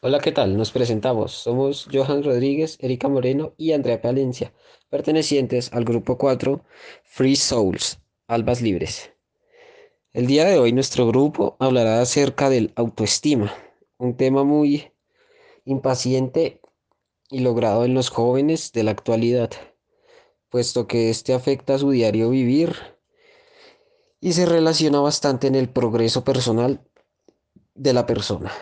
Hola, ¿qué tal? Nos presentamos. Somos Johan Rodríguez, Erika Moreno y Andrea Palencia, pertenecientes al grupo 4 Free Souls, Albas Libres. El día de hoy nuestro grupo hablará acerca del autoestima, un tema muy impaciente y logrado en los jóvenes de la actualidad, puesto que este afecta a su diario vivir y se relaciona bastante en el progreso personal de la persona.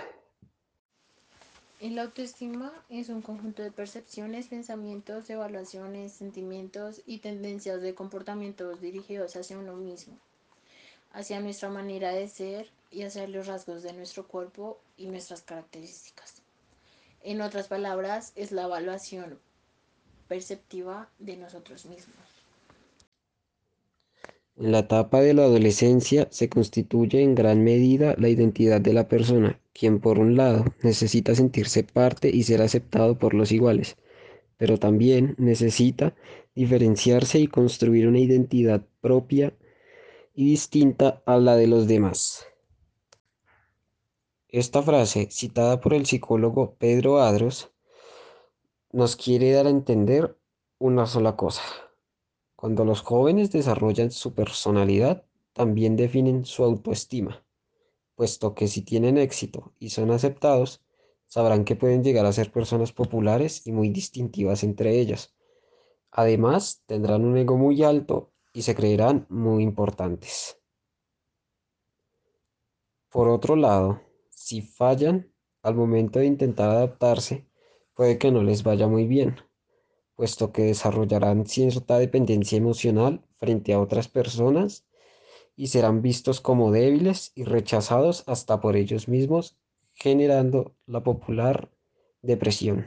El autoestima es un conjunto de percepciones, pensamientos, evaluaciones, sentimientos y tendencias de comportamientos dirigidos hacia uno mismo, hacia nuestra manera de ser y hacia los rasgos de nuestro cuerpo y nuestras características. En otras palabras, es la evaluación perceptiva de nosotros mismos. En la etapa de la adolescencia se constituye en gran medida la identidad de la persona, quien por un lado necesita sentirse parte y ser aceptado por los iguales, pero también necesita diferenciarse y construir una identidad propia y distinta a la de los demás. Esta frase, citada por el psicólogo Pedro Adros, nos quiere dar a entender una sola cosa. Cuando los jóvenes desarrollan su personalidad, también definen su autoestima, puesto que si tienen éxito y son aceptados, sabrán que pueden llegar a ser personas populares y muy distintivas entre ellas. Además, tendrán un ego muy alto y se creerán muy importantes. Por otro lado, si fallan al momento de intentar adaptarse, puede que no les vaya muy bien puesto que desarrollarán cierta dependencia emocional frente a otras personas y serán vistos como débiles y rechazados hasta por ellos mismos, generando la popular depresión.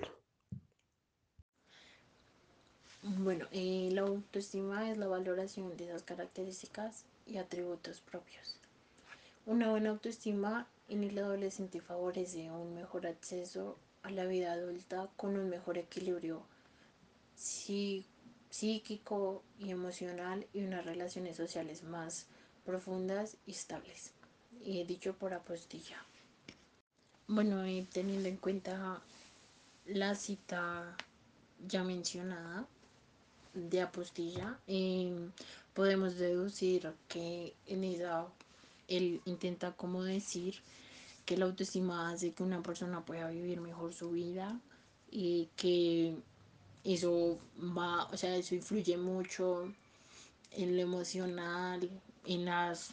Bueno, eh, la autoestima es la valoración de esas características y atributos propios. Una buena autoestima en el adolescente favorece un mejor acceso a la vida adulta con un mejor equilibrio psíquico y emocional y unas relaciones sociales más profundas y estables. Y dicho por apostilla. Bueno, teniendo en cuenta la cita ya mencionada de apostilla, em, podemos deducir que en ella él intenta como decir que la autoestima hace que una persona pueda vivir mejor su vida y que eso va, o sea, eso influye mucho en lo emocional, en las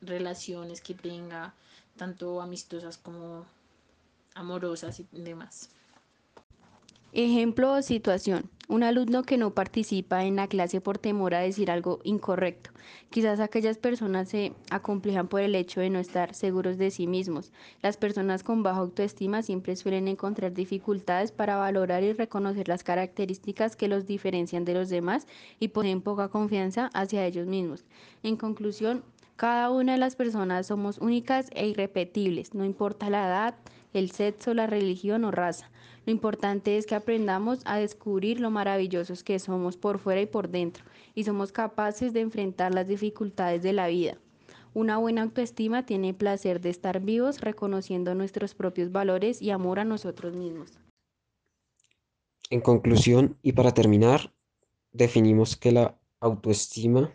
relaciones que tenga, tanto amistosas como amorosas y demás. Ejemplo o situación. Un alumno que no participa en la clase por temor a decir algo incorrecto. Quizás aquellas personas se acomplejan por el hecho de no estar seguros de sí mismos. Las personas con baja autoestima siempre suelen encontrar dificultades para valorar y reconocer las características que los diferencian de los demás y poseen poca confianza hacia ellos mismos. En conclusión, cada una de las personas somos únicas e irrepetibles, no importa la edad, el sexo, la religión o raza. Lo importante es que aprendamos a descubrir lo maravillosos que somos por fuera y por dentro y somos capaces de enfrentar las dificultades de la vida. Una buena autoestima tiene placer de estar vivos reconociendo nuestros propios valores y amor a nosotros mismos. En conclusión y para terminar, definimos que la autoestima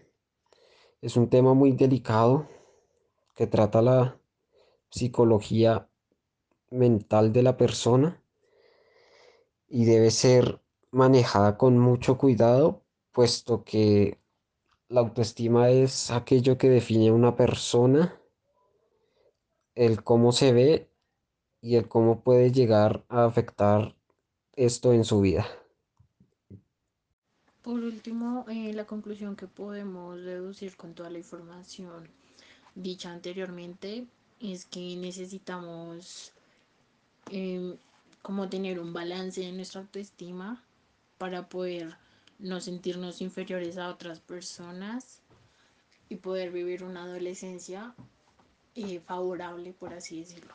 es un tema muy delicado que trata la psicología mental de la persona y debe ser manejada con mucho cuidado, puesto que la autoestima es aquello que define a una persona, el cómo se ve y el cómo puede llegar a afectar esto en su vida. Por último, eh, la conclusión que podemos deducir con toda la información dicha anteriormente es que necesitamos eh, como tener un balance en nuestra autoestima para poder no sentirnos inferiores a otras personas y poder vivir una adolescencia eh, favorable, por así decirlo.